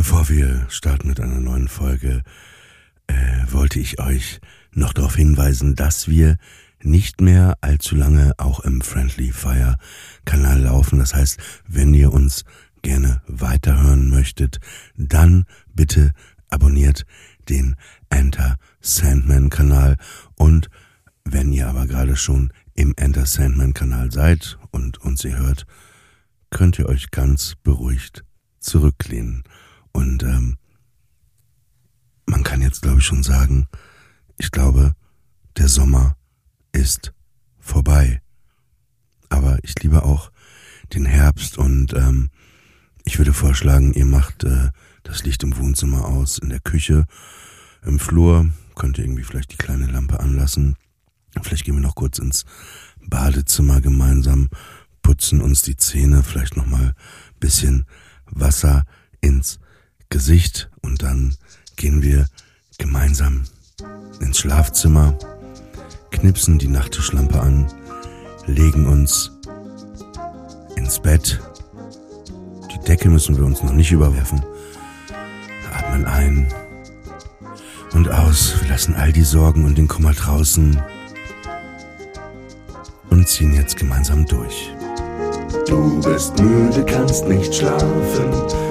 Bevor wir starten mit einer neuen Folge, äh, wollte ich euch noch darauf hinweisen, dass wir nicht mehr allzu lange auch im Friendly Fire Kanal laufen. Das heißt, wenn ihr uns gerne weiterhören möchtet, dann bitte abonniert den Enter Sandman Kanal und wenn ihr aber gerade schon im Enter Sandman Kanal seid und uns ihr hört, könnt ihr euch ganz beruhigt zurücklehnen. Und ähm, man kann jetzt, glaube ich, schon sagen, ich glaube, der Sommer ist vorbei. Aber ich liebe auch den Herbst und ähm, ich würde vorschlagen, ihr macht äh, das Licht im Wohnzimmer aus, in der Küche, im Flur, könnt ihr irgendwie vielleicht die kleine Lampe anlassen. Vielleicht gehen wir noch kurz ins Badezimmer gemeinsam, putzen uns die Zähne, vielleicht nochmal bisschen Wasser ins Gesicht und dann gehen wir gemeinsam ins Schlafzimmer, knipsen die Nachttischlampe an, legen uns ins Bett. Die Decke müssen wir uns noch nicht überwerfen. Atmen ein und aus. Wir lassen all die Sorgen und den Kummer draußen und ziehen jetzt gemeinsam durch. Du bist müde, kannst nicht schlafen.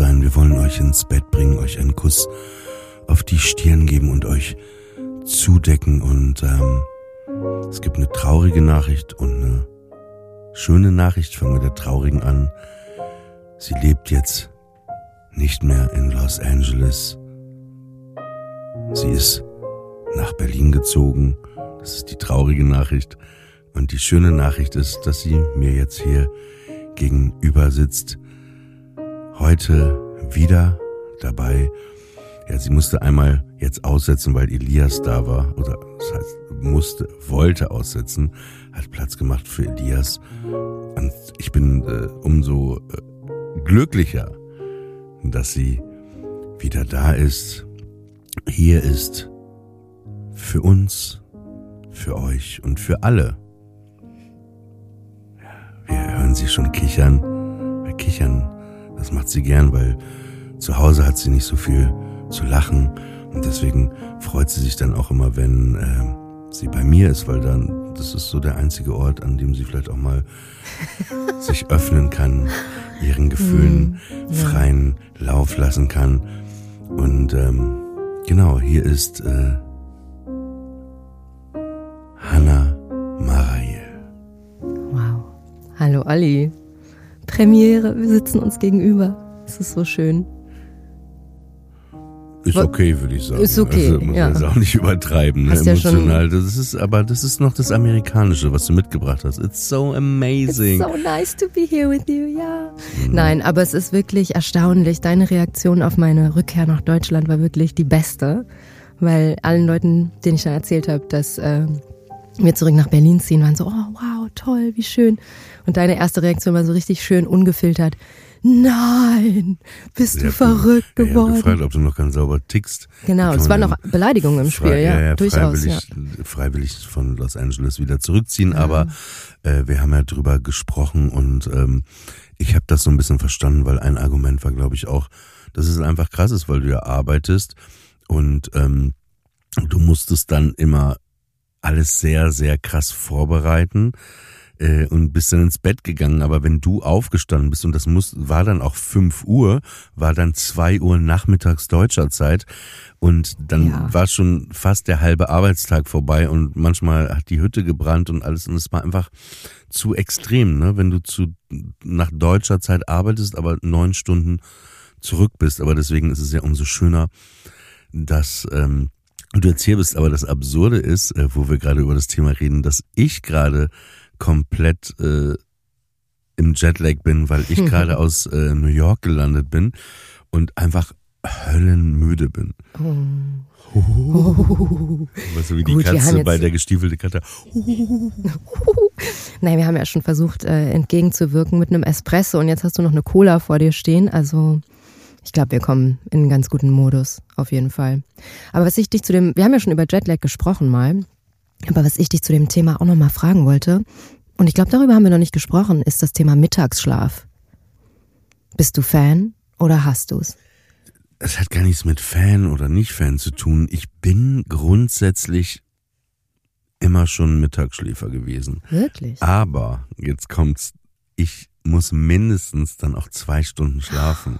Sein. Wir wollen euch ins Bett bringen, euch einen Kuss auf die Stirn geben und euch zudecken. Und ähm, es gibt eine traurige Nachricht und eine schöne Nachricht. Fangen wir der traurigen an. Sie lebt jetzt nicht mehr in Los Angeles. Sie ist nach Berlin gezogen. Das ist die traurige Nachricht. Und die schöne Nachricht ist, dass sie mir jetzt hier gegenüber sitzt. Heute wieder dabei. Ja, sie musste einmal jetzt aussetzen, weil Elias da war. Oder das heißt, musste, wollte aussetzen. Hat Platz gemacht für Elias. Und ich bin äh, umso äh, glücklicher, dass sie wieder da ist, hier ist, für uns, für euch und für alle. Wir hören sie schon kichern. Wir kichern, das macht sie gern, weil zu Hause hat sie nicht so viel zu lachen und deswegen freut sie sich dann auch immer, wenn äh, sie bei mir ist, weil dann das ist so der einzige Ort, an dem sie vielleicht auch mal sich öffnen kann, ihren Gefühlen Mhm, freien Lauf lassen kann. Und ähm, genau, hier ist äh, Hannah Marail. Wow. Hallo Ali. Premiere, wir sitzen uns gegenüber. Es ist so schön. Ist okay, würde ich sagen. Ist okay, Also muss ja. man jetzt auch nicht übertreiben, ne? Hast ja emotional. das ist, aber das ist noch das Amerikanische, was du mitgebracht hast. It's so amazing. It's so nice to be here with you, ja. Nein, aber es ist wirklich erstaunlich. Deine Reaktion auf meine Rückkehr nach Deutschland war wirklich die beste. Weil allen Leuten, denen ich dann erzählt habe, dass äh, wir zurück nach Berlin ziehen, waren so, oh wow, toll, wie schön. Und deine erste Reaktion war so richtig schön ungefiltert. Nein, bist du Ja, verrückt Ja, ich hab geworden. gefragt, ob du noch ganz sauber tickst. Genau, es waren noch Beleidigungen im Spiel, ja, ja, durchaus. Ja. freiwillig, freiwillig von Los Angeles wieder zurückziehen, aber äh, wir haben ja drüber gesprochen und ähm, ich habe das so ein bisschen verstanden, weil ein Argument war, glaube ich, auch, dass es einfach krass ist, weil du ja arbeitest und ähm, du musstest dann immer alles sehr, sehr krass vorbereiten äh, und bist dann ins Bett gegangen. Aber wenn du aufgestanden bist, und das muss, war dann auch 5 Uhr, war dann 2 Uhr nachmittags deutscher Zeit und dann Ja. war schon fast der halbe Arbeitstag vorbei und manchmal hat die Hütte gebrannt und alles und es war einfach zu extrem, ne? wenn du zu nach deutscher Zeit arbeitest, aber neun Stunden zurück bist. Aber deswegen ist es ja umso schöner, dass ähm, Und du erzählst aber, das Absurde ist, äh, wo wir gerade über das Thema reden, dass ich gerade komplett äh, im Jetlag bin, weil ich gerade aus äh, New York gelandet bin und einfach höllenmüde bin. Oh. Weißt du, wie die Gut, Katze jetzt- bei der gestiefelte Katze. Nein, wir haben ja schon versucht, äh, entgegenzuwirken mit einem Espresso und jetzt hast du noch eine Cola vor dir stehen. Also ich glaube, wir kommen in einen ganz guten Modus, auf jeden Fall. Aber was ich dich zu dem, wir haben ja schon über Jetlag gesprochen mal, aber was ich dich zu dem Thema auch nochmal fragen wollte, und ich glaube, darüber haben wir noch nicht gesprochen, ist das Thema Mittagsschlaf. Bist du Fan oder hast du's? Es hat gar nichts mit Fan oder nicht Fan zu tun. Ich bin grundsätzlich immer schon Mittagsschläfer gewesen. Wirklich? Aber jetzt kommt's, ich muss mindestens dann auch zwei Stunden schlafen.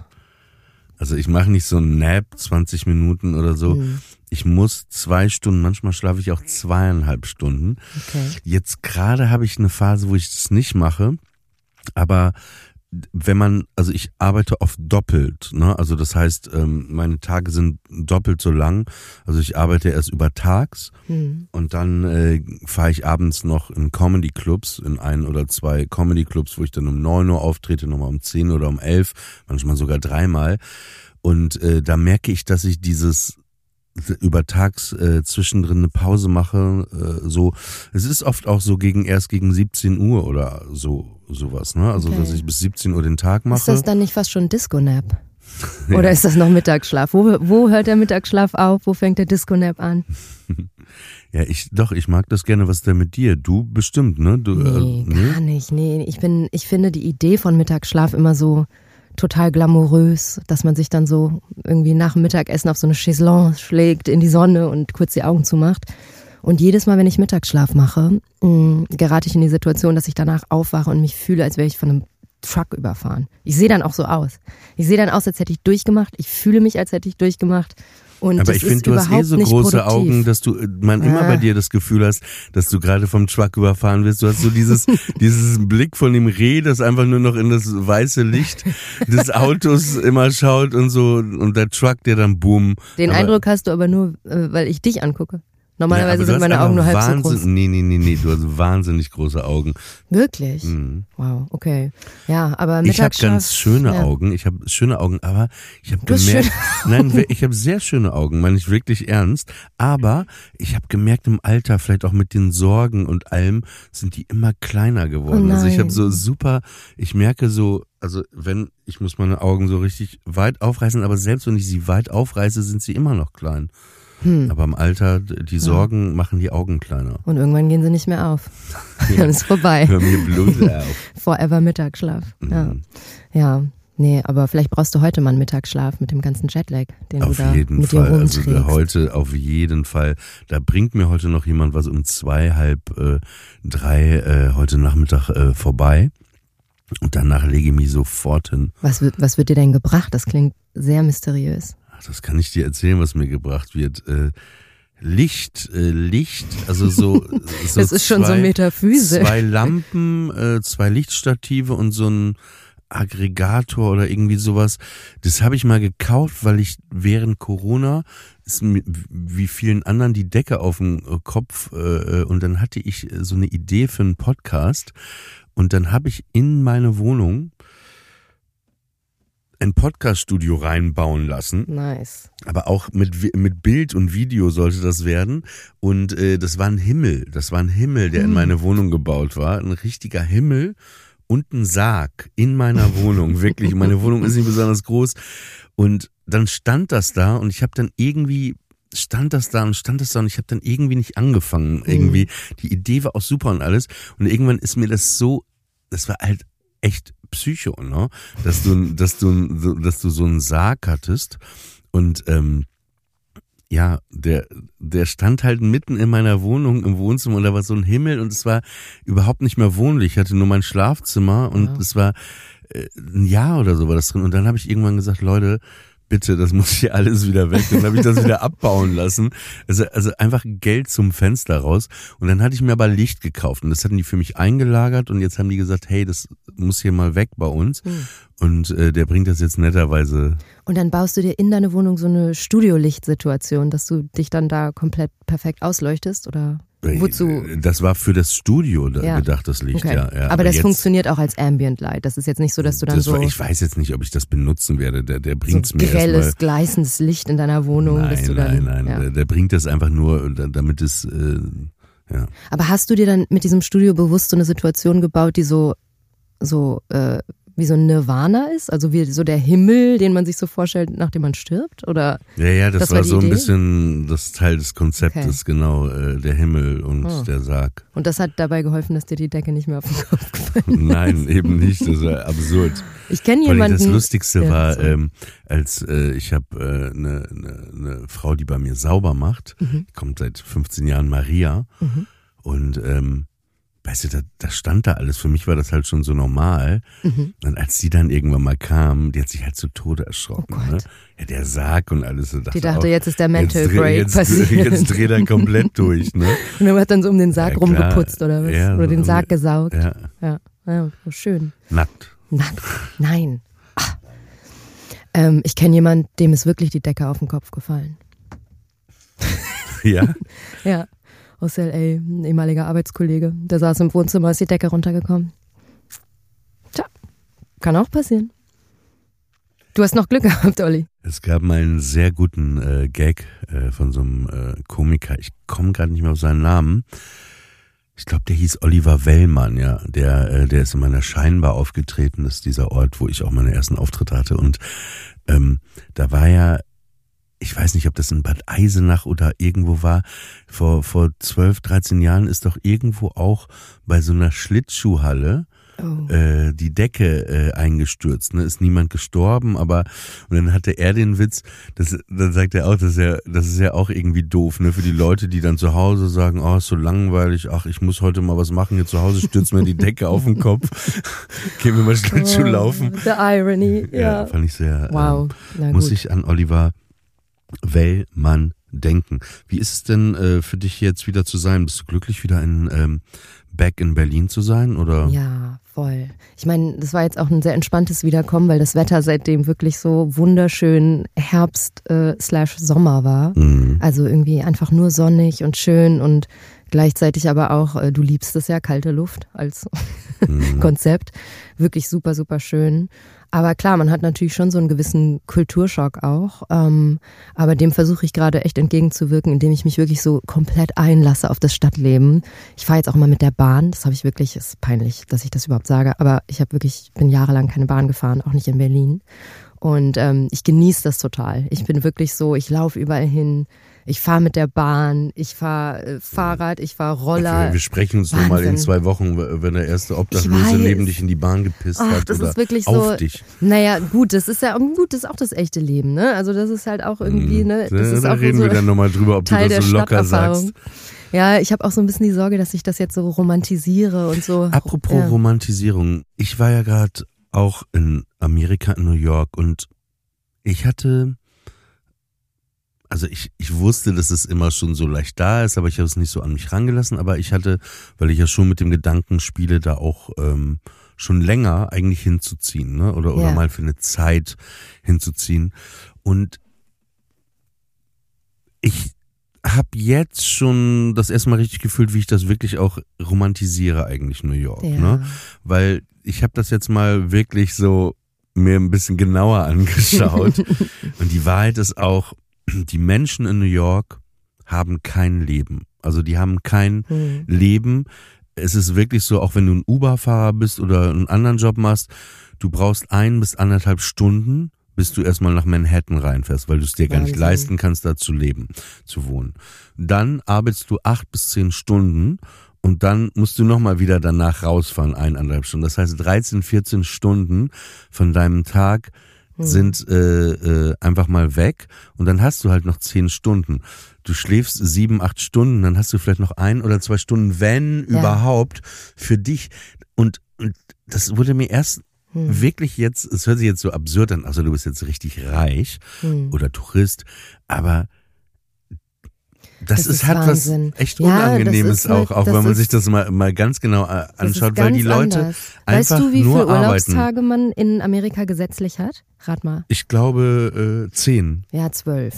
Also ich mache nicht so einen Nap, 20 Minuten oder so. Hm, Ich muss zwei Stunden, manchmal schlafe ich auch zweieinhalb Stunden. okay. Jetzt gerade habe ich eine Phase, wo ich das nicht mache, aber wenn man, also ich arbeite oft doppelt, ne? Also das heißt, ähm, meine Tage sind doppelt so lang. Also ich arbeite erst über tags Hm. und dann äh, fahre ich abends noch in Comedy Clubs, in ein oder zwei Comedy Clubs, wo ich dann um neun Uhr auftrete, nochmal um zehn oder um elf, manchmal sogar dreimal. Und äh, da merke ich, dass ich dieses über tags äh, zwischendrin eine Pause mache, äh, so. Es ist oft auch so gegen erst gegen 17 Uhr oder so sowas, ne? Also Okay. dass ich bis 17 Uhr den Tag mache. Ist das dann nicht fast schon Disco-Nap? Oder ist das noch Mittagsschlaf? Wo, wo hört der Mittagsschlaf auf? Wo fängt der Disco-Nap an? ja, ich doch, ich mag das gerne. Was ist denn mit dir? Du bestimmt, ne? Du, Nee, äh, gar nicht. Nee, ich bin, ich finde die Idee von Mittagsschlaf immer so total glamourös, dass man sich dann so irgendwie nach dem Mittagessen auf so eine Chaiselongue schlägt in die Sonne und kurz die Augen zumacht. Und jedes Mal, wenn ich Mittagsschlaf mache, mh, gerate ich in die Situation, dass ich danach aufwache und mich fühle, als wäre ich von einem Truck überfahren. Ich sehe dann auch so aus. Ich sehe dann aus, als hätte ich durchgemacht. Ich fühle mich, als hätte ich durchgemacht. Und Aber ich finde, du hast eh so große produktiv. Augen, dass du, äh, man immer Ah. bei dir das Gefühl hast, dass du gerade vom Truck überfahren wirst. Du hast so dieses, dieses Blick von dem Reh, das einfach nur noch in das weiße Licht des Autos immer schaut und so, und der Truck, der dann boom. Den Aber- Eindruck hast du aber nur, äh, weil ich dich angucke. Normalerweise Ja, sind meine Augen nur halb so Wahnsinn, groß. Nee, nee, nee, nee, du hast wahnsinnig große Augen. Wirklich? Mhm. Wow, okay. Ja, aber Ich habe ganz schöne ja. Augen. Ich habe schöne Augen, aber ich habe gemerkt, nein, ich habe sehr schöne Augen, meine ich wirklich ernst. Aber ich habe gemerkt im Alter, vielleicht auch mit den Sorgen und allem, sind die immer kleiner geworden. Oh also ich habe so super, ich merke so, also wenn ich muss meine Augen so richtig weit aufreißen, aber selbst wenn ich sie weit aufreiße, sind sie immer noch klein. Hm. Aber im Alter, die Sorgen machen die Augen kleiner. Und irgendwann gehen sie nicht mehr auf. Dann ist vorbei. Hör mir auf. Forever Mittagsschlaf. Ja. Mhm. ja. Nee, aber vielleicht brauchst du heute mal einen Mittagsschlaf mit dem ganzen Jetlag, den Auf du da jeden mit Fall. dir Also rumträgst. heute auf jeden Fall. Da bringt mir heute noch jemand was um zwei, halb äh, drei äh, heute Nachmittag äh, vorbei. Und danach lege ich mich sofort hin. was, was wird dir denn gebracht? Das klingt sehr mysteriös. Das kann ich dir erzählen, was mir gebracht wird. Äh, Licht, äh, Licht, also so. so das ist schon so zwei- Metaphyse. Zwei Lampen, äh, zwei Lichtstative und so ein Aggregator oder irgendwie sowas. Das habe ich mal gekauft, weil ich während Corona ist wie vielen anderen die Decke auf dem äh, Kopf äh, und dann hatte ich äh, so eine Idee für einen Podcast und dann habe ich in meine Wohnung ein Podcaststudio reinbauen lassen Nice. aber auch mit, mit Bild und Video sollte das werden. Und äh, das war ein Himmel. Das war ein Himmel, der in meine Wohnung gebaut war. Ein richtiger Himmel und ein Sarg in meiner Wohnung. Wirklich, meine Wohnung ist nicht besonders groß. Und dann stand das da und ich habe dann irgendwie stand das da und stand das da und ich habe dann irgendwie nicht angefangen. Irgendwie die Idee war auch super und alles. Und irgendwann ist mir das so, das war halt echt Psycho, ne? Dass du, dass du, dass du so einen Sarg hattest und ähm, ja, der, der stand halt mitten in meiner Wohnung im Wohnzimmer und da war so ein Himmel und es war überhaupt nicht mehr wohnlich. Ich hatte nur mein Schlafzimmer und Ja. es war äh, ein Jahr oder so war das drin. Und dann habe ich irgendwann gesagt, Leute, bitte, das muss hier alles wieder weg. Dann habe ich das wieder abbauen lassen. Also, also einfach Geld zum Fenster raus. Und dann hatte ich mir aber Licht gekauft und das hatten die für mich eingelagert und jetzt haben die gesagt, hey, das muss hier mal weg bei uns. Hm. Und äh, der bringt das jetzt netterweise. Und dann baust du dir in deine Wohnung so eine Studiolicht-Situation, dass du dich dann da komplett perfekt ausleuchtest oder wozu? Das war für das Studio Ja. gedacht, das Licht, Okay. ja. ja. Aber das jetzt- funktioniert auch als Ambient Light. Das ist jetzt nicht so, dass du dann das so, war, ich weiß jetzt nicht, ob ich das benutzen werde. Der, der so bringt's mir erstmal. grelles, gleißendes Licht in deiner Wohnung, Nein, du dann. nein, nein. Ja. Der, der bringt das einfach nur, da- damit es, äh, ja. Aber hast du dir dann mit diesem Studio bewusst so eine Situation gebaut, die so, so äh, wie so ein Nirvana ist? Also wie so der Himmel, den man sich so vorstellt, nachdem man stirbt? Oder Ja, ja, das, Das war war, so ein Idee? bisschen das Teil des Konzeptes, genau, äh, der Himmel und Oh. der Sarg. und das hat dabei geholfen, dass dir die Decke nicht mehr auf den Kopf gefallen Nein, eben nicht, das war absurd. ist. Ich kenne jemanden. das Lustigste Ja, war, ähm, als äh, ich habe eine äh, ne, ne, ne Frau, die bei mir sauber macht, Mhm. kommt seit 15 Jahren, Maria, Mhm. und ähm, weißt du, da, da stand da alles. Für mich war das halt schon so normal. Mhm. Und als die dann irgendwann mal kam, die hat sich halt zu Tode erschrocken. Oh ne? Ja, der Sarg und alles. So Die dachte, auch, jetzt ist der Mental jetzt, Break jetzt, passiert. Jetzt dreht er komplett durch, ne? Und dann hat dann so um den Sarg Ja, rumgeputzt oder was? Ja, oder den Sarg gesaugt. Ja, Ja, ja oh, schön. nackt. Nackt. Nein. Ah. Ähm, ich kenne jemanden, dem ist wirklich die Decke auf den Kopf gefallen. Ja, Ja, aus L.A., ein ehemaliger Arbeitskollege. Der saß im Wohnzimmer, ist die Decke runtergekommen. Tja, kann auch passieren. Du hast noch Glück gehabt, Olli. es gab mal einen sehr guten äh, Gag äh, von so einem äh, Komiker. Ich komme gerade nicht mehr auf seinen Namen. Ich glaube, der hieß Oliver Wellmann, ja. Der, äh, der ist in meiner Scheinbar aufgetreten. Das ist dieser Ort, wo ich auch meine ersten Auftritte hatte. Und ähm, da war ja, ich weiß nicht, ob das in Bad Eisenach oder irgendwo war, vor, vor 12, 13 Jahren ist doch irgendwo auch bei so einer Schlittschuhhalle Oh. äh, die Decke äh, eingestürzt. Ne? Ist niemand gestorben, aber und dann hatte er den Witz, das, dann sagt er auch, das ist ja, das ist ja auch irgendwie doof, ne? Für die Leute, die dann zu Hause sagen, oh, ist so langweilig, ach, ich muss heute mal was machen, hier zu Hause stürzt mir die Decke auf den Kopf. Gehen wir mal Schlittschuh laufen. The irony, Ja, ja. fand ich sehr. Wow, Ähm, muss ich an Oliver Wellmann denken. Wie ist es denn äh, für dich jetzt wieder zu sein? Bist du glücklich, wieder in ähm, back in Berlin zu sein? Oder? Ja, voll. Ich meine, das war jetzt auch ein sehr entspanntes Wiederkommen, weil das Wetter seitdem wirklich so wunderschön Herbst äh, slash Sommer war. Mhm. Also irgendwie einfach nur sonnig und schön und gleichzeitig aber auch, äh, du liebst es ja, kalte Luft als Mhm. Konzept. Wirklich super, super schön. Aber klar, man hat natürlich schon so einen gewissen Kulturschock auch. Ähm, aber dem versuche ich gerade echt entgegenzuwirken, indem ich mich wirklich so komplett einlasse auf das Stadtleben. Ich fahre jetzt auch mal mit der Bahn. Das habe ich wirklich, ist peinlich, dass ich das überhaupt sage. Aber ich habe wirklich, bin jahrelang keine Bahn gefahren, auch nicht in Berlin. Und ähm, ich genieße das total. Ich bin wirklich so, ich laufe überall hin. Ich fahre mit der Bahn, ich fahre äh, Fahrrad, ich fahre Roller. Wir, wir sprechen uns nochmal in zwei Wochen, wenn der erste Obdachlose neben dich in die Bahn gepisst Ach, hat das oder ist wirklich auf so. dich. Naja, gut, das ist ja gut, das ist auch das echte Leben, ne? Also das ist halt auch irgendwie, ne? Das da ist da auch reden so wir dann nochmal drüber, ob Teil du das so locker sagst. Ja, ich habe auch so ein bisschen die Sorge, dass ich das jetzt so romantisiere und so. Apropos ja. Romantisierung. Ich war ja gerade auch in Amerika, in New York und ich hatte, also ich, ich wusste, dass es immer schon so leicht da ist, aber ich habe es nicht so an mich rangelassen. Aber ich hatte, weil ich ja schon mit dem Gedanken spiele, da auch ähm, schon länger eigentlich hinzuziehen, ne? Oder, oder Ja. mal für eine Zeit hinzuziehen. Und ich habe jetzt schon das erste Mal richtig gefühlt, wie ich das wirklich auch romantisiere eigentlich New York, Ja. ne? Weil ich habe das jetzt mal wirklich so mir ein bisschen genauer angeschaut und die Wahrheit ist auch, die Menschen in New York haben kein Leben. Also die haben kein Hm. Leben. Es ist wirklich so, auch wenn du ein Uber-Fahrer bist oder einen anderen Job machst, du brauchst ein bis anderthalb Stunden, bis du erstmal nach Manhattan reinfährst, weil du es dir gar nicht Wahnsinn. leisten kannst, da zu leben, zu wohnen. Dann arbeitest du acht bis zehn Stunden und dann musst du nochmal wieder danach rausfahren, eineinhalb Stunden. Das heißt, 13, 14 Stunden von deinem Tag sind äh, äh, einfach mal weg und dann hast du halt noch zehn Stunden. Du schläfst sieben, acht Stunden, dann hast du vielleicht noch ein oder zwei Stunden, wenn Ja. überhaupt, für dich. Und, und das wurde mir erst hm. wirklich jetzt, es hört sich jetzt so absurd an, also du bist jetzt richtig reich hm. oder Tourist, aber das, das ist, hat Wahnsinn. was echt Unangenehmes ja, auch, auch wenn man sich das mal, mal ganz genau äh, anschaut, weil die Leute anders. einfach Weißt du, wie viele Urlaubstage man in Amerika gesetzlich hat? Rat mal. Ich glaube äh, zehn. Ja, zwölf.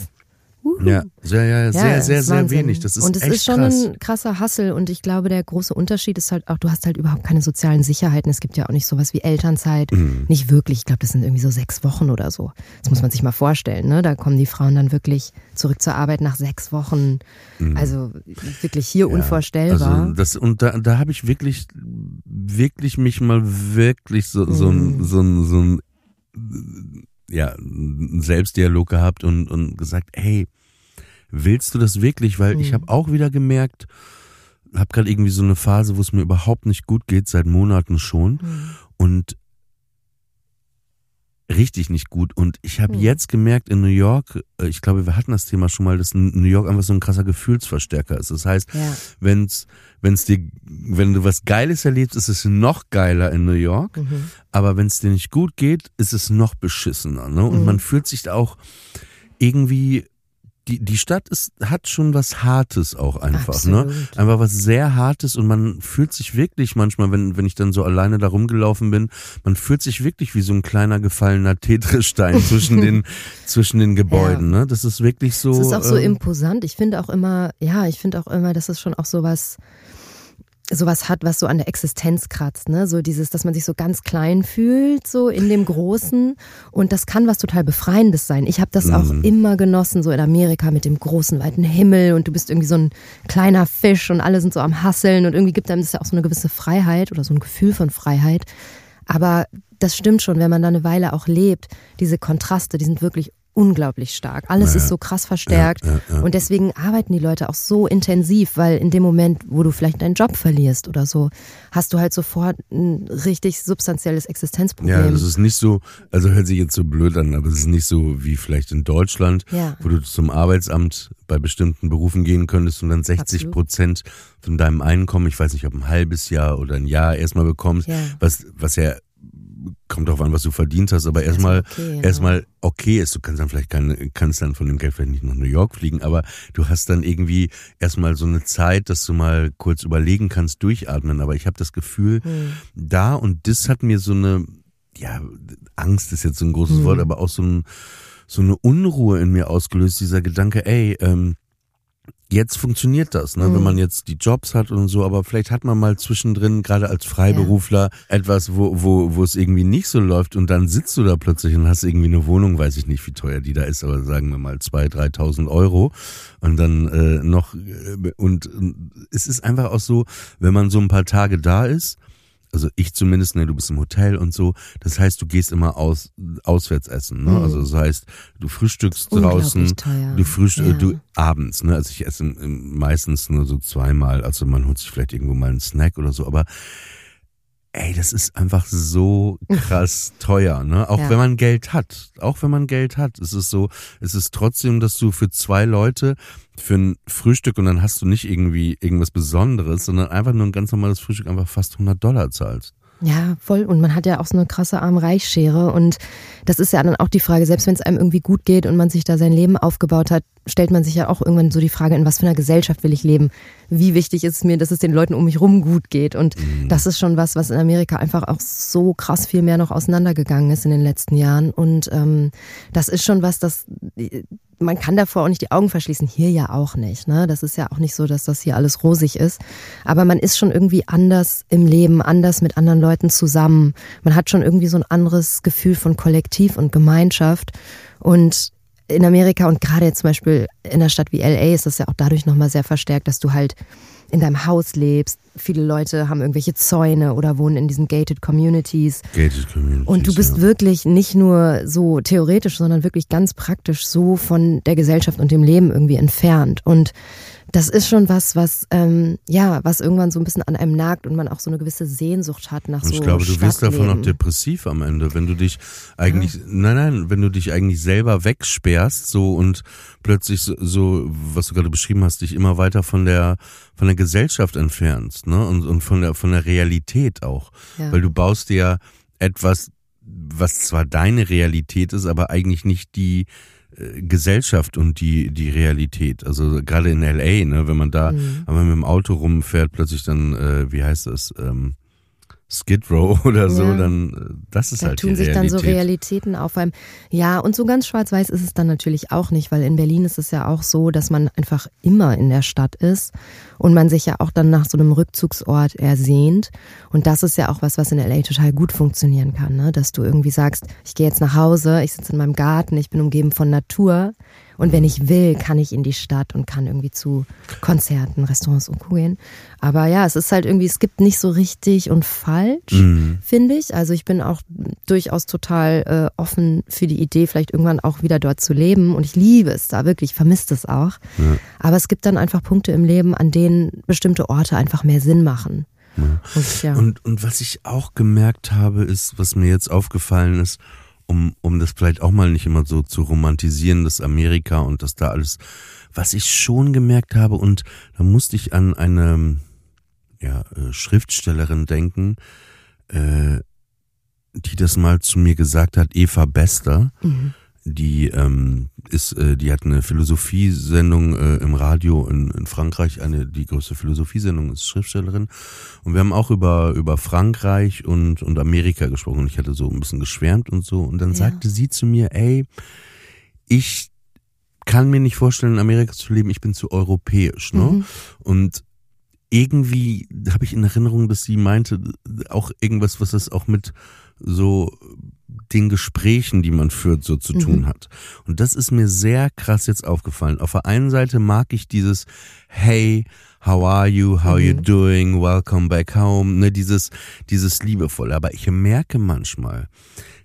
Uhu. Ja, sehr, ja, sehr, ja, sehr, sehr wenig. Das ist Und es echt ist schon krass. ein krasser Hassel und ich glaube, der große Unterschied ist halt auch, du hast halt überhaupt keine sozialen Sicherheiten. Es gibt ja auch nicht sowas wie Elternzeit. Mhm. Nicht wirklich. Ich glaube, das sind irgendwie so sechs Wochen oder so. Das muss man sich mal vorstellen. Ne? Da kommen die Frauen dann wirklich zurück zur Arbeit nach sechs Wochen. Mhm. Also wirklich hier Ja, unvorstellbar. Also das, und da, da habe ich wirklich, wirklich mich mal wirklich so, so, ein, Mhm. so, ein, so ein, ja, einen Selbstdialog gehabt und, und gesagt, hey, willst du das wirklich? Weil ich Mhm. habe auch wieder gemerkt, habe gerade irgendwie so eine Phase, wo es mir überhaupt nicht gut geht, seit Monaten schon. Mhm. Und richtig nicht gut. Und ich habe Hm. jetzt gemerkt in New York, äh, ich glaube, wir hatten das Thema schon mal, dass New York einfach so ein krasser Gefühlsverstärker ist. Das heißt, ja. wenn's, wenn's dir, wenn du was Geiles erlebst, ist es noch geiler in New York. Mhm. Aber wenn es dir nicht gut geht, ist es noch beschissener. Ne? Und Mhm. man fühlt sich da auch irgendwie, die, die Stadt ist, hat schon was Hartes auch einfach. Ne? Absolut. Einfach was sehr Hartes und man fühlt sich wirklich manchmal, wenn, wenn ich dann so alleine da rumgelaufen bin, man fühlt sich wirklich wie so ein kleiner gefallener Tetris-Stein zwischen den, zwischen den Gebäuden. Ne? Das ist wirklich so. Es ist auch so ähm, imposant. Ich finde auch immer, ja, ich finde auch immer, dass es schon auch sowas, sowas hat, was so an der Existenz kratzt, ne? So dieses, dass man sich so ganz klein fühlt, so in dem Großen. Und das kann was total Befreiendes sein. Ich habe das auch Mhm. immer genossen, so in Amerika mit dem großen, weiten Himmel und du bist irgendwie so ein kleiner Fisch und alle sind so am Hasseln und irgendwie gibt einem das ja auch so eine gewisse Freiheit oder so ein Gefühl von Freiheit. Aber das stimmt schon, wenn man da eine Weile auch lebt, diese Kontraste, die sind wirklich unglaublich stark. Alles Ja. ist so krass verstärkt. Ja, ja. Und deswegen arbeiten die Leute auch so intensiv, weil in dem Moment, wo du vielleicht deinen Job verlierst oder so, hast du halt sofort ein richtig substanzielles Existenzproblem. Ja, das ist nicht so, also hört sich jetzt so blöd an, aber es ist nicht so wie vielleicht in Deutschland, wo du zum Arbeitsamt bei bestimmten Berufen gehen könntest und dann 60 Absolut. Prozent von deinem Einkommen, ich weiß nicht, ob ein halbes Jahr oder ein Jahr erstmal bekommst, was, was ja kommt drauf an, was du verdient hast, aber erstmal okay, ja. erstmal okay ist. Du kannst dann vielleicht keine, kannst dann von dem Geld vielleicht nicht nach New York fliegen, aber du hast dann irgendwie erstmal so eine Zeit, dass du mal kurz überlegen kannst, durchatmen. Aber ich habe das Gefühl, Hm. da und das hat mir so eine, ja, Angst ist jetzt so ein großes Hm. Wort, aber auch so, ein, so eine Unruhe in mir ausgelöst, dieser Gedanke, ey, ähm, jetzt funktioniert das, ne? Mhm. wenn man jetzt die Jobs hat und so, aber vielleicht hat man mal zwischendrin, gerade als Freiberufler, etwas, wo, wo, wo es irgendwie nicht so läuft und dann sitzt du da plötzlich und hast irgendwie eine Wohnung, weiß ich nicht, wie teuer die da ist, aber sagen wir mal zwei, dreitausend Euro und dann äh, noch äh, und, und es ist einfach auch so, wenn man so ein paar Tage da ist, also ich zumindest, ne, du bist im Hotel und so. Das heißt, du gehst immer aus, auswärts essen, ne? Mhm. Also das heißt, du frühstückst draußen, teuer. du frühstückst, Ja. du abends, ne? Also ich esse im- meistens nur so zweimal. Also man holt sich vielleicht irgendwo mal einen Snack oder so, aber ey, das ist einfach so krass teuer, ne? Auch Ja. wenn man Geld hat. Auch wenn man Geld hat. Es ist so, es ist trotzdem, dass du für zwei Leute für ein Frühstück und dann hast du nicht irgendwie irgendwas Besonderes, sondern einfach nur ein ganz normales Frühstück einfach fast 100 Dollar zahlst. Ja, voll. Und man hat ja auch so eine krasse Arm-Reich-Schere. Und das ist ja dann auch die Frage, selbst wenn es einem irgendwie gut geht und man sich da sein Leben aufgebaut hat, stellt man sich ja auch irgendwann so die Frage, in was für einer Gesellschaft will ich leben? Wie wichtig ist es mir, dass es den Leuten um mich rum gut geht? Und das ist schon was, was in Amerika einfach auch so krass viel mehr noch auseinandergegangen ist in den letzten Jahren. Und ähm, das ist schon was, das man kann davor auch nicht die Augen verschließen. Hier ja auch nicht. Ne? Das ist ja auch nicht so, dass das hier alles rosig ist. Aber man ist schon irgendwie anders im Leben, anders mit anderen Leuten zusammen. Man hat schon irgendwie so ein anderes Gefühl von Kollektiv und Gemeinschaft. Und in Amerika und gerade jetzt zum Beispiel in einer Stadt wie LA ist das ja auch dadurch nochmal sehr verstärkt, dass du halt in deinem Haus lebst. Viele Leute haben irgendwelche Zäune oder wohnen in diesen gated communities. Gated Communities. Und du bist ja. wirklich nicht nur so theoretisch, sondern wirklich ganz praktisch so von der Gesellschaft und dem Leben irgendwie entfernt. Und das ist schon was, was ähm, ja, was irgendwann so ein bisschen an einem nagt und man auch so eine gewisse Sehnsucht hat nach Und so ich glaube, du wirst davon auch depressiv am Ende, wenn du dich eigentlich, nein, nein, wenn du dich eigentlich selber wegsperrst, so und plötzlich so, so, was du gerade beschrieben hast, dich immer weiter von der von der Gesellschaft entfernst, ne? Und, und von der von der Realität auch. Ja. Weil du baust dir ja etwas was zwar deine Realität ist, aber eigentlich nicht die Gesellschaft und die die Realität. Also gerade in LA, ne, wenn man da, mhm. wenn man mit dem Auto rumfährt, plötzlich dann, äh, wie heißt das? Ähm, Skid Row oder so, ja. dann äh, das ist da halt tun die sich Realität. dann so Realitäten auf einem. Ja, und so ganz schwarz-weiß ist es dann natürlich auch nicht, weil in Berlin ist es ja auch so, dass man einfach immer in der Stadt ist und man sich ja auch dann nach so einem Rückzugsort ersehnt. Und das ist ja auch was, was in LA total gut funktionieren kann, ne? dass du irgendwie sagst, ich gehe jetzt nach Hause, ich sitze in meinem Garten, ich bin umgeben von Natur und wenn ich will, kann ich in die Stadt und kann irgendwie zu Konzerten, Restaurants und Co. gehen. Aber ja, es ist halt irgendwie, es gibt nicht so richtig und falsch, mhm. finde ich. Also ich bin auch durchaus total äh, offen für die Idee, vielleicht irgendwann auch wieder dort zu leben. Und ich liebe es da wirklich, vermisst es auch. Ja. Aber es gibt dann einfach Punkte im Leben, an denen bestimmte Orte einfach mehr Sinn machen. Ja. Und, ja. und, und was ich auch gemerkt habe, ist, was mir jetzt aufgefallen ist, um, um das vielleicht auch mal nicht immer so zu romantisieren, das Amerika und das da alles, was ich schon gemerkt habe und da musste ich an eine ja, äh, Schriftstellerin denken, äh, die das mal zu mir gesagt hat, Eva Bester. Mhm die ähm, ist, äh, die hat eine Philosophiesendung äh, im Radio in, in Frankreich, eine die größte Philosophiesendung ist Schriftstellerin und wir haben auch über über Frankreich und und Amerika gesprochen und ich hatte so ein bisschen geschwärmt und so und dann ja. sagte sie zu mir, ey, ich kann mir nicht vorstellen in Amerika zu leben, ich bin zu europäisch, ne? Mhm. Und irgendwie habe ich in Erinnerung, dass sie meinte, auch irgendwas, was das auch mit so den Gesprächen, die man führt, so zu tun mhm. hat. Und das ist mir sehr krass jetzt aufgefallen. Auf der einen Seite mag ich dieses Hey, how are you, how mhm. you doing, welcome back home, ne, dieses, dieses liebevolle. Aber ich merke manchmal,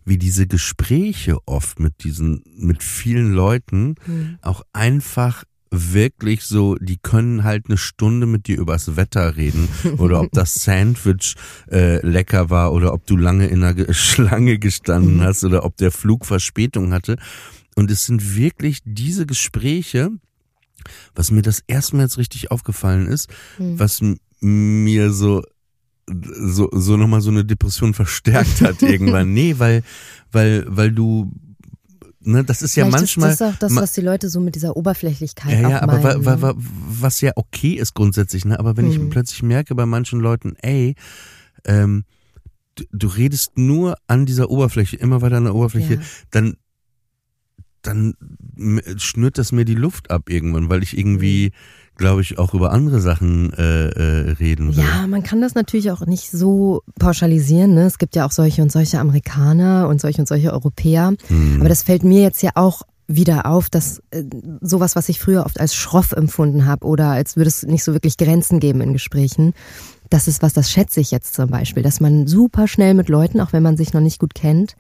wie diese Gespräche oft mit diesen, mit vielen Leuten mhm. auch einfach wirklich so, die können halt eine Stunde mit dir übers Wetter reden oder ob das Sandwich äh, lecker war oder ob du lange in einer Schlange gestanden hast oder ob der Flug Verspätung hatte. Und es sind wirklich diese Gespräche, was mir das erstmal jetzt richtig aufgefallen ist, mhm. was mir so so so nochmal so eine Depression verstärkt hat irgendwann. Nee, weil weil weil du ne, das ist ja Vielleicht manchmal. Ist das auch das, was die Leute so mit dieser Oberflächlichkeit ja, ja, aber meinen, wa, wa, ne? was ja okay ist grundsätzlich, ne? Aber wenn hm. ich plötzlich merke bei manchen Leuten, ey, ähm, du, du redest nur an dieser Oberfläche, immer weiter an der Oberfläche, ja. dann dann schnürt das mir die Luft ab irgendwann, weil ich irgendwie hm glaube ich, auch über andere Sachen äh, äh, reden will. Ja, man kann das natürlich auch nicht so pauschalisieren. Ne? Es gibt ja auch solche und solche Amerikaner und solche und solche Europäer. Hm. Aber das fällt mir jetzt ja auch wieder auf, dass äh, sowas, was ich früher oft als schroff empfunden habe oder als würde es nicht so wirklich Grenzen geben in Gesprächen, das ist was, das schätze ich jetzt zum Beispiel, dass man super schnell mit Leuten, auch wenn man sich noch nicht gut kennt,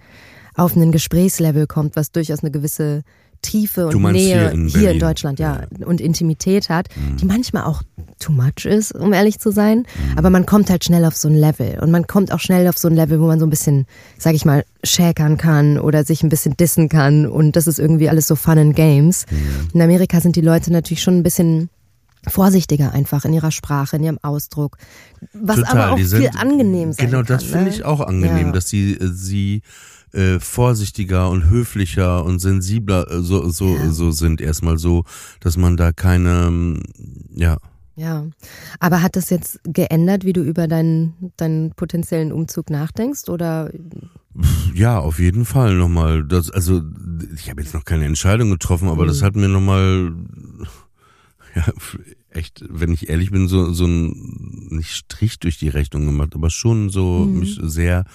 auf einen Gesprächslevel kommt, was durchaus eine gewisse Tiefe und Nähe hier in, hier in, Deutschland, ja, ja, und Intimität hat, mhm. die manchmal auch too much ist, um ehrlich zu sein. Mhm. Aber man kommt halt schnell auf so ein Level und man kommt auch schnell auf so ein Level, wo man so ein bisschen, sag ich mal, schäkern kann oder sich ein bisschen dissen kann und das ist irgendwie alles so Fun and Games. Mhm. In Amerika sind die Leute natürlich schon ein bisschen vorsichtiger einfach in ihrer Sprache, in ihrem Ausdruck, was Total, aber auch viel angenehm sein Genau, das finde ne? ich auch angenehm, ja. dass sie äh, sie äh, vorsichtiger und höflicher und sensibler äh, so so ja. so sind erstmal so, dass man da keine ähm, ja ja, aber hat das jetzt geändert, wie du über deinen, deinen potenziellen Umzug nachdenkst oder? Ja, auf jeden Fall nochmal. Das, also ich habe jetzt noch keine Entscheidung getroffen, aber mhm. das hat mir nochmal, ja, echt, wenn ich ehrlich bin, so so ein nicht Strich durch die Rechnung gemacht, aber schon so mhm. mich sehr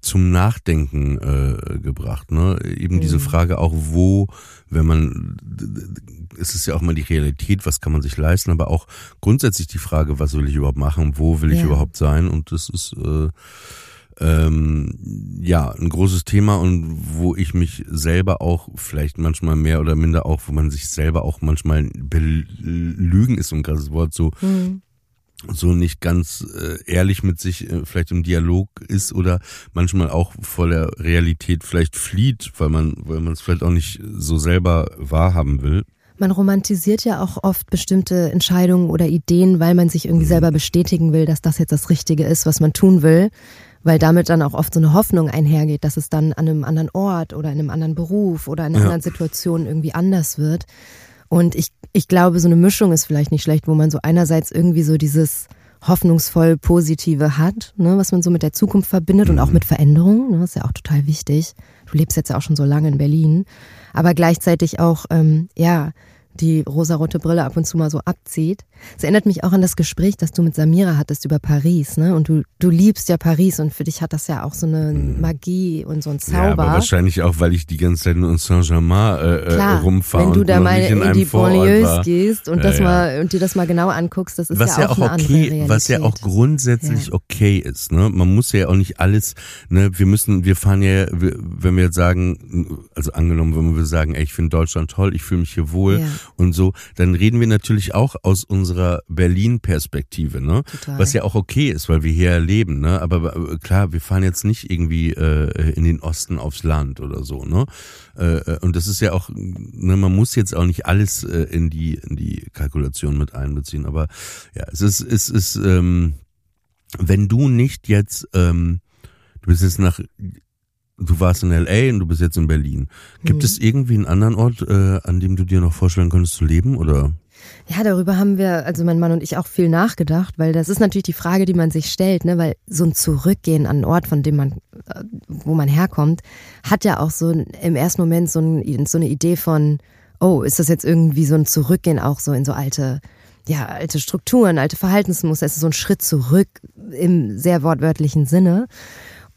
zum Nachdenken äh, gebracht. Ne? Eben mhm. diese Frage auch, wo, wenn man, es ist ja auch mal die Realität, was kann man sich leisten, aber auch grundsätzlich die Frage, was will ich überhaupt machen, wo will ich ja. überhaupt sein? Und das ist äh, ähm, ja ein großes Thema und wo ich mich selber auch vielleicht manchmal mehr oder minder auch, wo man sich selber auch manchmal belügen ist so ein krasses Wort so. Mhm so nicht ganz äh, ehrlich mit sich äh, vielleicht im Dialog ist oder manchmal auch vor der Realität vielleicht flieht, weil man weil man es vielleicht auch nicht so selber wahrhaben will. Man romantisiert ja auch oft bestimmte Entscheidungen oder Ideen, weil man sich irgendwie mhm. selber bestätigen will, dass das jetzt das Richtige ist, was man tun will. weil damit dann auch oft so eine Hoffnung einhergeht, dass es dann an einem anderen Ort oder in einem anderen Beruf oder in einer Ja. anderen Situation irgendwie anders wird. Und ich, ich glaube, so eine Mischung ist vielleicht nicht schlecht, wo man so einerseits irgendwie so dieses hoffnungsvoll Positive hat, ne, was man so mit der Zukunft verbindet und auch mit Veränderung, ne, ist ja auch total wichtig. Du lebst jetzt ja auch schon so lange in Berlin, aber gleichzeitig auch, ähm, ja, die rosarote Brille ab und zu mal so abzieht. Es erinnert mich auch an das Gespräch, das du mit Samira hattest über Paris, ne? Und du, du liebst ja Paris und für dich hat das ja auch so eine Magie und so ein Zauber. Ja, aber wahrscheinlich auch, weil ich die ganze Zeit nur in Saint-Germain äh, äh, Klar, rumfahre wenn du da mal in, in, die Banlieues gehst und das ja. mal und dir das mal genauer anguckst, das ist was ja ja auch auch eine andere okay, was ja auch grundsätzlich okay ist. Ne? Man muss ja auch nicht alles. Ne, wir müssen, wir fahren ja, wenn wir jetzt sagen, also angenommen, wenn wir sagen, ey, ich finde Deutschland toll, ich fühle mich hier wohl. Und so, dann reden wir natürlich auch aus unserer Berlin-Perspektive, ne? Total. Was ja auch okay ist, weil wir hier leben, ne? Aber äh, klar, wir fahren jetzt nicht irgendwie äh, in den Osten aufs Land oder so, ne? Äh, äh, und das ist ja auch, ne, man muss jetzt auch nicht alles äh, in die in die Kalkulation mit einbeziehen, aber ja, es ist es ist ähm, wenn du nicht jetzt ähm, du bist jetzt nach du warst in LA und du bist jetzt in Berlin. Gibt Mhm. es irgendwie einen anderen Ort, äh, an dem du dir noch vorstellen könntest zu leben oder? Ja, darüber haben wir, also mein Mann und ich auch viel nachgedacht, weil das ist natürlich die Frage, die man sich stellt, ne? weil so ein Zurückgehen an einen Ort, von dem man, äh, wo man herkommt, hat ja auch so im ersten Moment so, ein, so eine Idee von, oh, ist das jetzt irgendwie so ein Zurückgehen auch so in so alte, ja, alte Strukturen, alte Verhaltensmuster, es ist so ein Schritt zurück im sehr wortwörtlichen Sinne.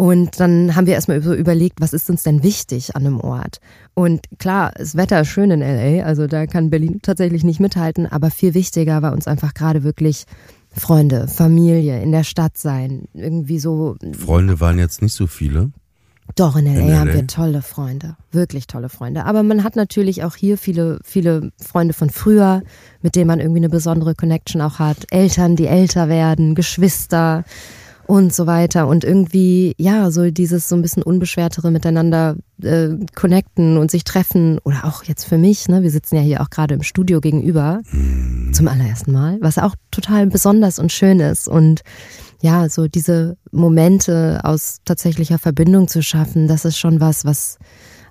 Und dann haben wir erstmal so überlegt, was ist uns denn wichtig an einem Ort? Und klar, das Wetter ist schön in LA, also da kann Berlin tatsächlich nicht mithalten, aber viel wichtiger war uns einfach gerade wirklich Freunde, Familie, in der Stadt sein, irgendwie so. Freunde waren jetzt nicht so viele. Doch, in LA, In haben LA? wir tolle Freunde, wirklich tolle Freunde. Aber man hat natürlich auch hier viele, viele Freunde von früher, mit denen man irgendwie eine besondere Connection auch hat. Eltern, die älter werden, Geschwister und so weiter. Und irgendwie, ja, so dieses so ein bisschen unbeschwertere miteinander äh, connecten und sich treffen. Oder auch jetzt für mich, ne? Wir sitzen ja hier auch gerade im Studio gegenüber zum allerersten Mal, was auch total besonders und schön ist. Und ja, so diese Momente aus tatsächlicher Verbindung zu schaffen, das ist schon was, was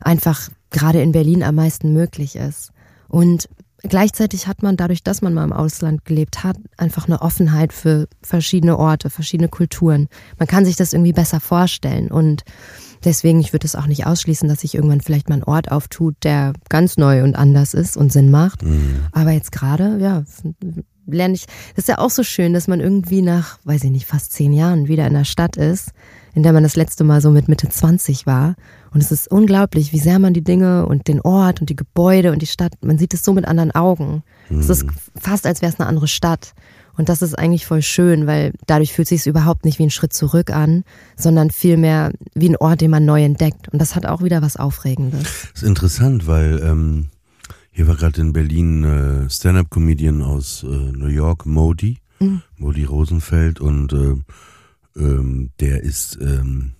einfach gerade in Berlin am meisten möglich ist. Und gleichzeitig hat man dadurch, dass man mal im Ausland gelebt hat, einfach eine Offenheit für verschiedene Orte, verschiedene Kulturen. Man kann sich das irgendwie besser vorstellen und deswegen, ich würde es auch nicht ausschließen, dass sich irgendwann vielleicht mal ein Ort auftut, der ganz neu und anders ist und Sinn macht. Aber jetzt gerade, ja, lerne ich, das ist ja auch so schön, dass man irgendwie nach, weiß ich nicht, fast zehn Jahren wieder in der Stadt ist, in der man das letzte Mal so mit Mitte 20 war. Und es ist unglaublich, wie sehr man die Dinge und den Ort und die Gebäude und die Stadt, man sieht es so mit anderen Augen. Es ist fast, als wäre es eine andere Stadt. Und das ist eigentlich voll schön, weil dadurch fühlt sich es überhaupt nicht wie ein Schritt zurück an, sondern vielmehr wie ein Ort, den man neu entdeckt. Und das hat auch wieder was Aufregendes. Das ist interessant, weil ähm, hier war gerade in Berlin äh, Stand-up-Comedian aus äh, New York, Modi, Modi Rosenfeld und äh, ähm, der ist ähm,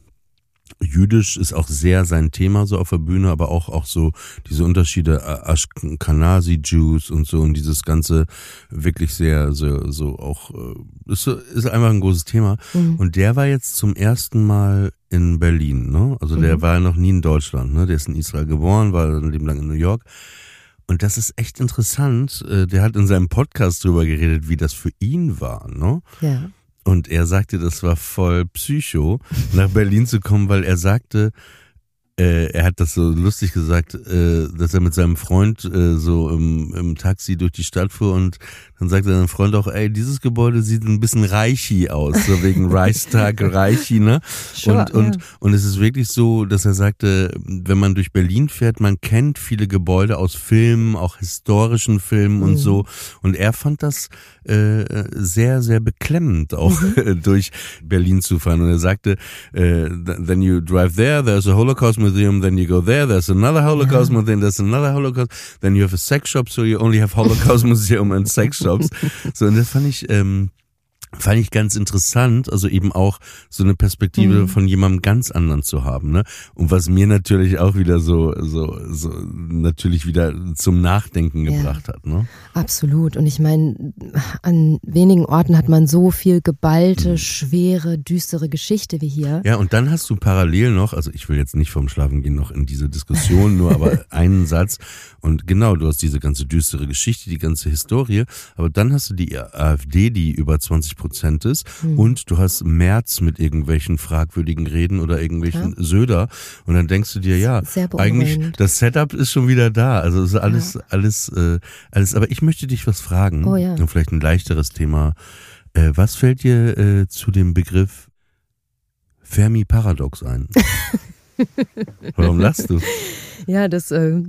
jüdisch, ist auch sehr sein Thema so auf der Bühne, aber auch auch so diese Unterschiede Ashkenazi-Jews und so und dieses ganze wirklich sehr so so auch äh, ist ist einfach ein großes Thema und der war jetzt zum ersten Mal in Berlin, ne? Also der war noch nie in Deutschland, ne? Der ist in Israel geboren, war ein Leben lang in New York. Und das ist echt interessant. Äh, Der hat in seinem Podcast drüber geredet, wie das für ihn war, ne? Ja. Und er sagte, das war voll Psycho, nach Berlin zu kommen, weil er sagte, äh, er hat das so lustig gesagt, äh, dass er mit seinem Freund äh, so im, im Taxi durch die Stadt fuhr und dann sagte sein Freund auch, ey, dieses Gebäude sieht ein bisschen Reichi aus, so wegen Reichstag, Reichi, ne? Sure, und, und, ja. und es ist wirklich so, dass er sagte, wenn man durch Berlin fährt, man kennt viele Gebäude aus Filmen, auch historischen Filmen Mhm. und so. Und er fand das äh, sehr, sehr beklemmend, auch Mhm. durch Berlin zu fahren. Und er sagte, äh, th- then you drive there, there's a Holocaust Museum, then you go there, there's another Holocaust Museum, there's another Holocaust, then you have a sex shop, so you only have Holocaust Museum and sex shops. So, und das fand ich, ähm, fand ich ganz interessant, also eben auch so eine Perspektive Mhm. von jemandem ganz anderen zu haben, ne? Und was mir natürlich auch wieder so, so, so natürlich wieder zum Nachdenken Ja. gebracht hat, ne? Absolut. Und ich meine, an wenigen Orten hat man so viel geballte, schwere, düstere Geschichte wie hier. Ja, und dann hast du parallel noch, also ich will jetzt nicht vom Schlafengehen noch in diese Diskussion, nur aber einen Satz. Und genau, du hast diese ganze düstere Geschichte, die ganze Historie, aber dann hast du die AfD, die über 20 Prozent ist, Hm. und du hast Merz mit irgendwelchen fragwürdigen Reden oder irgendwelchen Söder. Und dann denkst du dir, ja, eigentlich das Setup ist schon wieder da. Also es ist alles, alles, äh, alles. Aber ich möchte dich was fragen. Oh ja. Und vielleicht ein leichteres Thema. Äh, was fällt dir äh, zu dem Begriff Fermi-Paradox ein? Warum lachst du? Ja, das äh,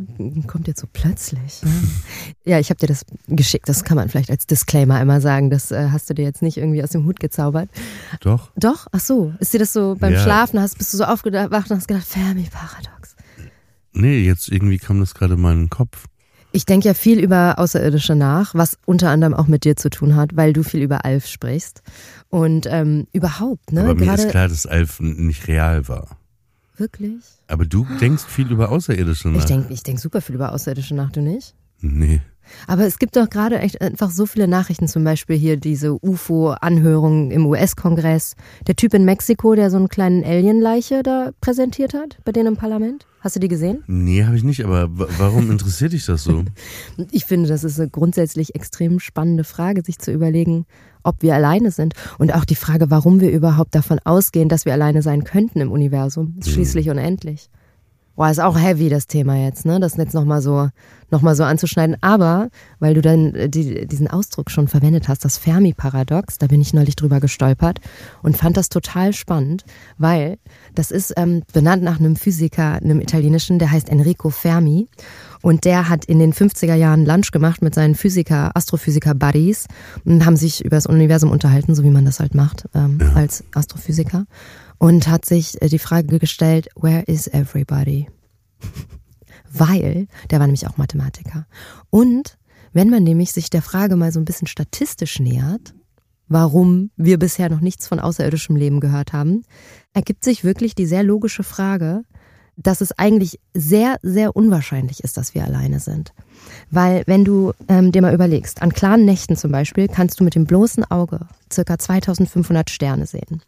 kommt jetzt so plötzlich. Ja, ich habe dir das geschickt. Das kann man vielleicht als Disclaimer einmal sagen. Das äh, hast du dir jetzt nicht irgendwie aus dem Hut gezaubert. Doch. Doch? Ach so. Ist dir das so beim Ja. Schlafen hast, bist du so aufgewacht und hast gedacht, Fermi-Paradox. Nee, jetzt irgendwie kam das gerade in meinen Kopf. Ich denke ja viel über Außerirdische nach, was unter anderem auch mit dir zu tun hat, weil du viel über Alf sprichst. Und ähm, überhaupt, ne? Aber mir ist klar, dass Alf nicht real war. Wirklich. Aber du denkst viel über Außerirdische nach. Ich denke ich denk super viel über Außerirdische nach, du nicht? Nee. Aber es gibt doch gerade echt einfach so viele Nachrichten, zum Beispiel hier diese UFO-Anhörung im US-Kongress. Der Typ in Mexiko, der so einen kleinen Alien-Leiche da präsentiert hat, bei denen im Parlament. Hast du die gesehen? Nee, habe ich nicht, aber wa- warum interessiert dich das so? Ich finde, das ist eine grundsätzlich extrem spannende Frage, sich zu überlegen, ob wir alleine sind. Und auch die Frage, warum wir überhaupt davon ausgehen, dass wir alleine sein könnten im Universum. Ist schließlich unendlich. Boah, ist auch heavy das Thema jetzt, ne? Das jetzt nochmal so, noch mal so anzuschneiden. Aber, weil du dann äh, die, diesen Ausdruck schon verwendet hast, das Fermi-Paradox, da bin ich neulich drüber gestolpert und fand das total spannend, weil das ist ähm, benannt nach einem Physiker, einem italienischen, der heißt Enrico Fermi. Und der hat in den 50er Jahren Lunch gemacht mit seinen Physiker, Astrophysiker-Buddies und haben sich über das Universum unterhalten, so wie man das halt macht ähm, als Astrophysiker. Und hat sich äh, die Frage gestellt, where is everybody? Weil, der war nämlich auch Mathematiker. Und wenn man nämlich sich der Frage mal so ein bisschen statistisch nähert, warum wir bisher noch nichts von außerirdischem Leben gehört haben, ergibt sich wirklich die sehr logische Frage, dass es eigentlich sehr, sehr unwahrscheinlich ist, dass wir alleine sind. Weil wenn du ähm, dir mal überlegst, an klaren Nächten zum Beispiel kannst du mit dem bloßen Auge circa 2500 Sterne sehen.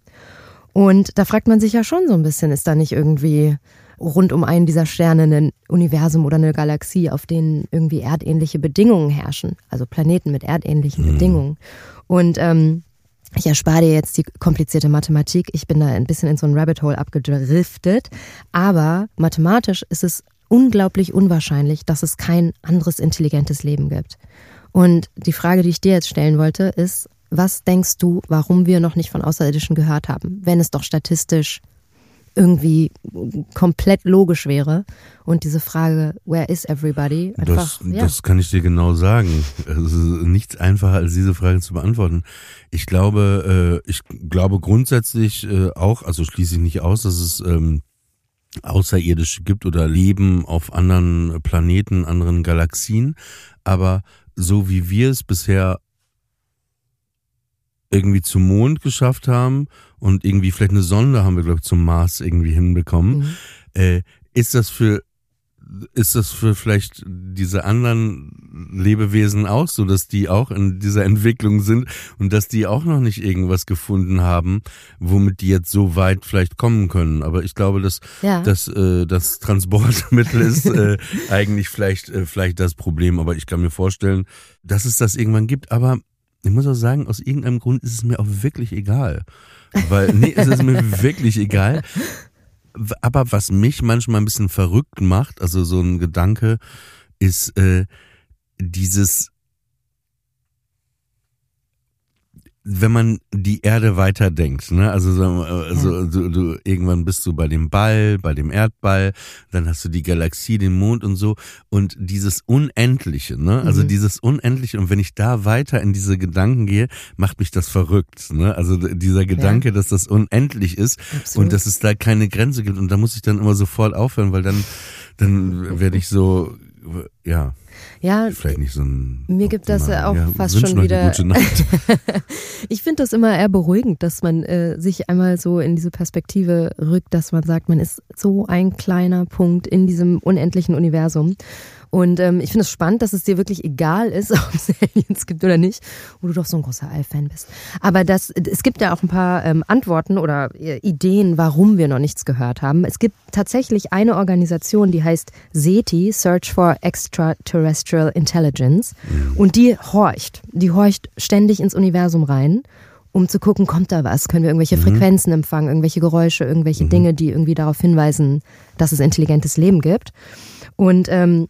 Und da fragt man sich ja schon so ein bisschen, ist da nicht irgendwie rund um einen dieser Sterne ein Universum oder eine Galaxie, auf denen irgendwie erdähnliche Bedingungen herrschen, also Planeten mit erdähnlichen Bedingungen. Und ähm, ich erspare dir jetzt die komplizierte Mathematik. Ich bin da ein bisschen in so ein Rabbit Hole abgedriftet. Aber mathematisch ist es unglaublich unwahrscheinlich, dass es kein anderes intelligentes Leben gibt. Und die Frage, die ich dir jetzt stellen wollte, ist, was denkst du, warum wir noch nicht von Außerirdischen gehört haben, wenn es doch statistisch irgendwie komplett logisch wäre und diese Frage, where is everybody, einfach, Das, ja. das kann ich dir genau sagen. Es ist nichts einfacher, als diese Frage zu beantworten. Ich glaube, äh, ich glaube grundsätzlich äh, auch, also schließe ich nicht aus, dass es ähm, Außerirdische gibt oder Leben auf anderen Planeten, anderen Galaxien. Aber so wie wir es bisher irgendwie zum Mond geschafft haben und irgendwie vielleicht eine Sonde haben wir, glaube ich, zum Mars irgendwie hinbekommen, Mhm. äh, ist das für ist das für vielleicht diese anderen Lebewesen auch so, dass die auch in dieser Entwicklung sind und dass die auch noch nicht irgendwas gefunden haben, womit die jetzt so weit vielleicht kommen können. Aber ich glaube, dass Ja. dass äh, das Transportmittel ist äh, eigentlich vielleicht äh, vielleicht das Problem. Aber ich kann mir vorstellen, dass es das irgendwann gibt. Aber ich muss auch sagen, aus irgendeinem Grund ist es mir auch wirklich egal. Weil, nee, es ist mir wirklich egal. Aber was mich manchmal ein bisschen verrückt macht, also so ein Gedanke, ist äh, dieses, wenn man die Erde weiterdenkt, ne? Also, so, also du, du, irgendwann bist du bei dem Ball, bei dem Erdball, dann hast du die Galaxie, den Mond und so und dieses Unendliche, ne? Also Mhm. dieses Unendliche und wenn ich da weiter in diese Gedanken gehe, macht mich das verrückt, ne? Also dieser Gedanke, dass das unendlich ist Absolut. und dass es da keine Grenze gibt und da muss ich dann immer sofort aufhören, weil dann dann werde ich so ja Ja, Vielleicht nicht so ein. Mir gibt das optimal- auch ja, fast schon wieder- ich finde das immer eher beruhigend, dass man äh, sich einmal so in diese Perspektive rückt, dass man sagt, man ist so ein kleiner Punkt in diesem unendlichen Universum. Und ähm, ich finde es spannend, dass es dir wirklich egal ist, ob es Aliens gibt oder nicht, wo du doch so ein großer All-Fan bist. Aber das, es gibt ja auch ein paar ähm, Antworten oder äh, Ideen, warum wir noch nichts gehört haben. Es gibt tatsächlich eine Organisation, die heißt SETI, Search for Extraterrestrial Intelligence. Und die horcht. Die horcht ständig ins Universum rein, um zu gucken, kommt da was? Können wir irgendwelche Frequenzen empfangen, irgendwelche Geräusche, irgendwelche Dinge, die irgendwie darauf hinweisen, dass es intelligentes Leben gibt. Und ähm,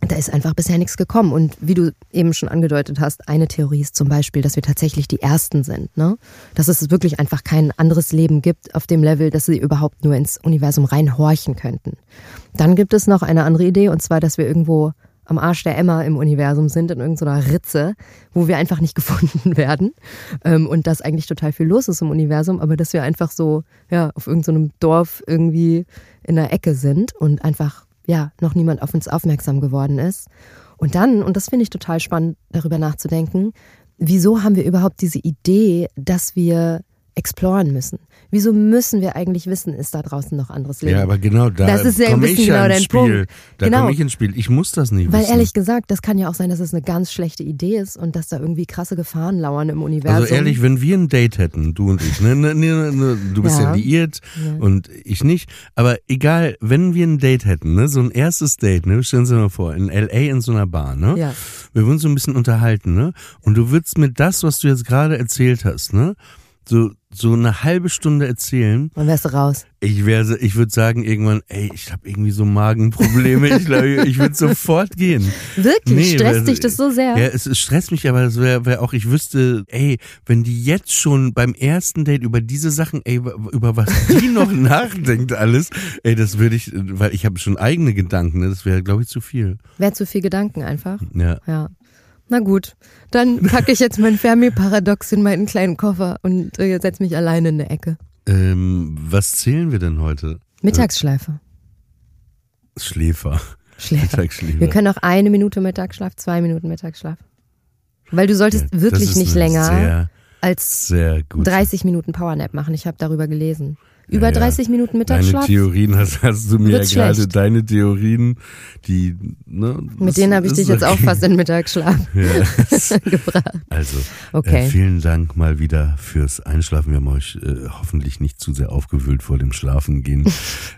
da ist einfach bisher nichts gekommen. Und wie du eben schon angedeutet hast, eine Theorie ist zum Beispiel, dass wir tatsächlich die Ersten sind. Ne? Dass es wirklich einfach kein anderes Leben gibt auf dem Level, dass sie überhaupt nur ins Universum reinhorchen könnten. Dann gibt es noch eine andere Idee, und zwar, dass wir irgendwo am Arsch der Emma im Universum sind, in irgendeiner Ritze, wo wir einfach nicht gefunden werden. Ähm, und dass eigentlich total viel los ist im Universum, aber dass wir einfach so ja, auf irgendeinem Dorf irgendwie in der Ecke sind und einfach ja, noch niemand auf uns aufmerksam geworden ist. Und dann, und das finde ich total spannend, darüber nachzudenken, wieso haben wir überhaupt diese Idee, dass wir exploren müssen? Wieso müssen wir eigentlich wissen, ist da draußen noch anderes Leben? Ja, aber genau da Das ist ja komme ich ja genau ins Spiel. Punkt. Da Genau. komme ich ins Spiel. Ich muss das nicht Weil wissen. ehrlich gesagt, das kann ja auch sein, dass es eine ganz schlechte Idee ist und dass da irgendwie krasse Gefahren lauern im Universum. Also ehrlich, wenn wir ein Date hätten, du und ich, ne, ne, ne, ne, du bist ja, Ja. liiert und ich nicht, aber egal, wenn wir ein Date hätten, ne, so ein erstes Date, ne, stellen Sie mal vor, in LA in so einer Bar, ne, Ja. wir würden so ein bisschen unterhalten, ne, und du würdest mir das, was du jetzt gerade erzählt hast, ne, so so eine halbe Stunde erzählen, Dann wärst du raus. ich wäre, ich würde sagen irgendwann, ey, ich habe irgendwie so Magenprobleme, ich glaube, ich würde sofort gehen. Wirklich? Stresst weil- dich das so sehr? Ja, es, es stresst mich, aber es wäre wär auch, ich wüsste, ey, wenn die jetzt schon beim ersten Date über diese Sachen, ey, über was die noch nachdenkt alles, ey, das würde ich, weil ich habe schon eigene Gedanken, ne, das wäre, glaube ich, zu viel. Wäre zu viel Gedanken einfach. Ja. Ja. Na gut, dann packe ich jetzt mein Fermi-Paradox in meinen kleinen Koffer und äh, setze mich alleine in eine Ecke. Ähm, was zählen wir denn heute? Mittagsschleife. Schläfer. Schläfer. Mittagsschläfer. Wir können auch eine Minute Mittagsschlaf, zwei Minuten Mittagsschlaf. Weil du solltest Ja, wirklich nicht länger Sehr, als sehr gut. 30 Minuten Powernap machen. Ich habe darüber gelesen. Über Ja, ja. 30 Minuten Deine Mittagsschlaf. Theorien hast, hast du mir ja gerade, schlecht. deine Theorien, die, ne, Mit denen habe ich dich jetzt auch okay. fast in Mittagsschlaf Ja. gebracht. Also, Okay. äh, vielen Dank mal wieder fürs Einschlafen. Wir haben euch äh, hoffentlich nicht zu sehr aufgewühlt vor dem Schlafengehen.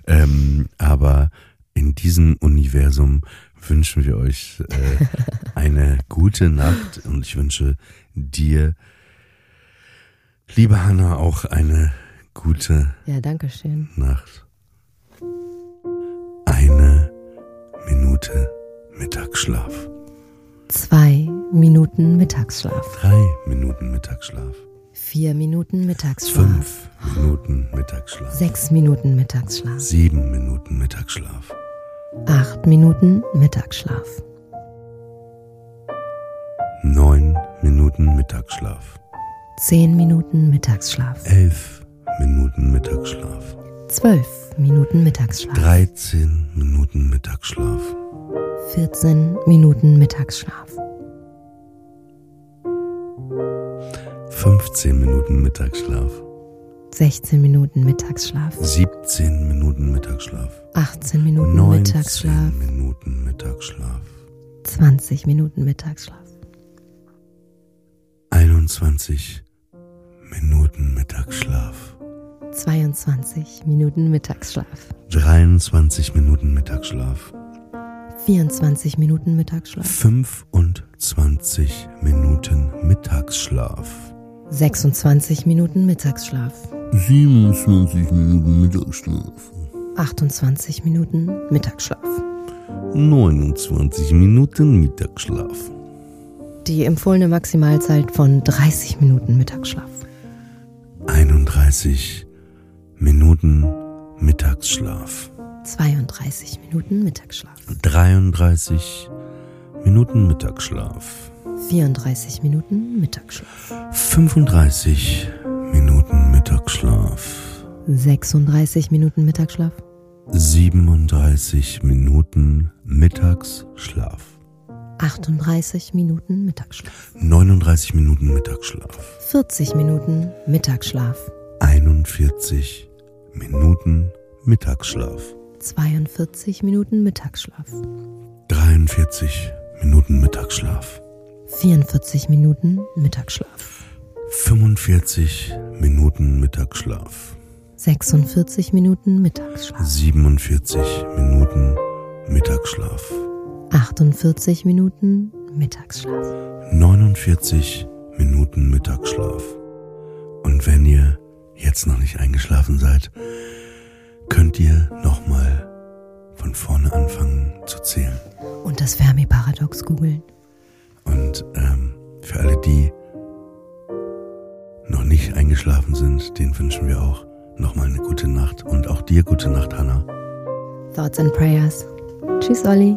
ähm, aber in diesem Universum wünschen wir euch äh, eine gute Nacht und ich wünsche dir, liebe Hanna, auch eine gute Ja, danke schön. Nacht. Eine Minute Mittagsschlaf. Zwei Minuten Mittagsschlaf. Drei Minuten Mittagsschlaf. Vier Minuten Mittagsschlaf. Fünf Minuten Mittagsschlaf. Sechs Minuten Mittagsschlaf. Sieben Minuten Mittagsschlaf. Acht Minuten Mittagsschlaf. Neun Minuten Mittagsschlaf. Zehn Minuten Mittagsschlaf. Elf Minuten Mittagsschlaf. Zwölf Minuten Mittagsschlaf. Dreizehn Minuten Mittagsschlaf. 14 Minuten Mittagsschlaf. 15 Minuten Mittagsschlaf. 16 Minuten Mittagsschlaf. 17 Minuten Mittagsschlaf. 18 Minuten 19 Mittagsschlaf. Minuten Mittagsschlaf. 20 Minuten Mittagsschlaf. 21 Minuten Mittagsschlaf. 22 Minuten Mittagsschlaf. 23 Minuten Mittagsschlaf. 24 Minuten Mittagsschlaf. 25 Minuten Mittagsschlaf. 26 Minuten Mittagsschlaf. 27 Minuten Mittagsschlaf. 28 Minuten Mittagsschlaf. 29 Minuten Mittagsschlaf. Die empfohlene Maximalzeit von 30 Minuten Mittagsschlaf. 31 Minuten Mittagsschlaf. 32 Minuten Mittagsschlaf. 33 Minuten Mittagsschlaf. 34 Minuten Mittagsschlaf. 35 Minuten Mittagsschlaf. 36 Minuten Mittagsschlaf. 37 Minuten Mittagsschlaf. 38 Minuten Mittagsschlaf. 39 Minuten Mittagsschlaf. 40 Minuten Mittagsschlaf. 41 Minuten Mittagsschlaf. 42 Minuten Mittagsschlaf. 43 Minuten Mittagsschlaf. 44 Minuten Mittagsschlaf. 45 Minuten Mittagsschlaf. 46 Minuten Mittagsschlaf. 47 Minuten Mittagsschlaf. 48 Minuten Mittagsschlaf. 49 Minuten Mittagsschlaf. Und wenn ihr jetzt noch nicht eingeschlafen seid, könnt ihr nochmal von vorne anfangen zu zählen. Und das Fermi-Paradox googeln. Und ähm, für alle, die noch nicht eingeschlafen sind, denen wünschen wir auch nochmal eine gute Nacht. Und auch dir gute Nacht, Hannah. Thoughts and Prayers. Tschüss, Olli.